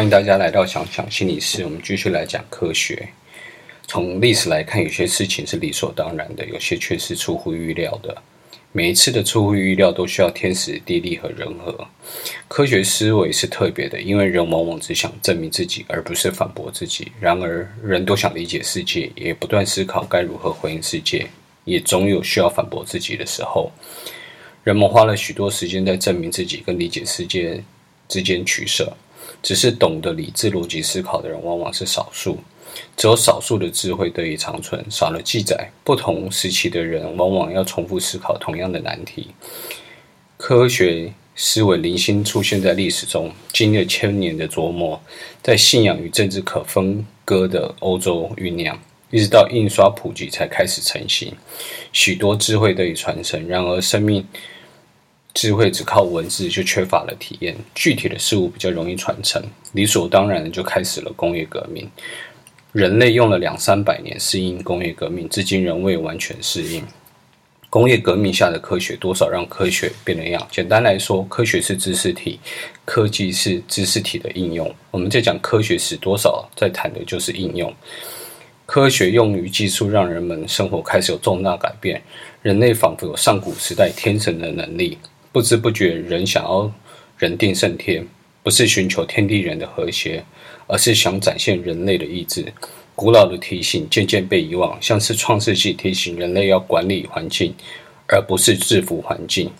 欢迎大家来到想想心理室，我们继续来讲科学。从历史来看，有些事情是理所当然的，有些却是出乎预料的。每一次的出乎预料都需要天时地利和人和。科学思维是特别的，因为人往往只想证明自己，而不是反驳自己。然而，人都想理解世界，也不断思考该如何回应世界，也总有需要反驳自己的时候。人们花了许多时间在证明自己跟理解世界之间取舍。只是懂得理智逻辑思考的人往往是少数，只有少数的智慧得以长存。少了记载，不同时期的人往往要重复思考同样的难题。科学思维零星出现在历史中，经历了千年的琢磨，在信仰与政治可分割的欧洲酝酿，一直到印刷普及才开始成型。许多智慧得以传承，然而生命。智慧只靠文字就缺乏了体验，具体的事物比较容易传承，理所当然的就开始了工业革命。人类用了两三百年适应工业革命，至今仍未完全适应。工业革命下的科学多少让科学变了样？简单来说，科学是知识体，科技是知识体的应用。我们在讲科学时，多少在谈的就是应用。科学用于技术，让人们生活开始有重大改变。人类仿佛有上古时代天神的能力。不知不觉，人想要人定胜天，不是寻求天地人的和谐，而是想展现人类的意志。古老的提醒渐渐被遗忘，像是创世纪提醒人类要管理环境，而不是制服环境。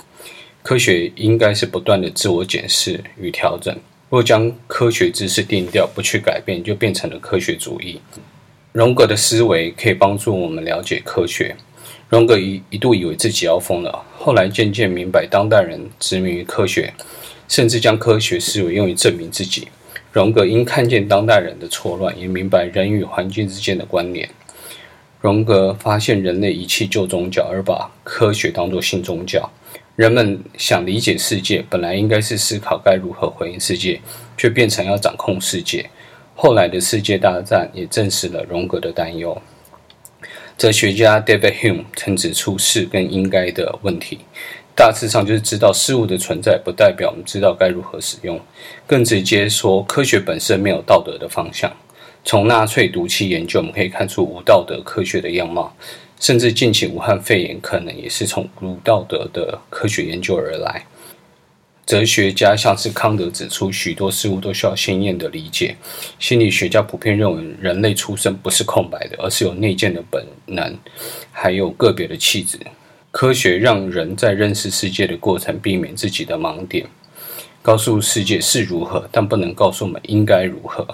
科学应该是不断的自我检视与调整。若将科学知识定调，不去改变，就变成了科学主义。荣格的思维可以帮助我们了解科学。荣格一一度以为自己要疯了，后来渐渐明白，当代人执迷于科学，甚至将科学思维用于证明自己。荣格因看见当代人的错乱，也明白人与环境之间的关联。荣格发现人类遗弃旧宗教，而把科学当作新宗教。人们想理解世界，本来应该是思考该如何回应世界，却变成要掌控世界。后来的世界大战也证实了荣格的担忧。哲学家 David Hume 曾指出“是”跟“应该”的问题，大致上就是知道事物的存在，不代表我们知道该如何使用。更直接说，科学本身没有道德的方向。从纳粹毒气研究，我们可以看出无道德科学的样貌，甚至近期武汉肺炎可能也是从无道德的科学研究而来。哲学家像是康德指出，许多事物都需要鲜艳的理解。心理学家普遍认为，人类出生不是空白的，而是有内建的本能，还有个别的气质。科学让人在认识世界的过程，避免自己的盲点，告诉世界是如何，但不能告诉我们应该如何。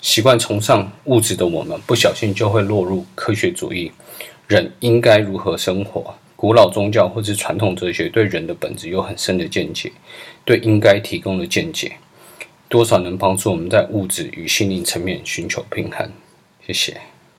习惯崇尚物质的我们，不小心就会落入科学主义。人应该如何生活？古老宗教或是传统哲学对人的本质有很深的见解，对应该提供的见解，多少能帮助我们在物质与心灵层面寻求平衡。谢谢。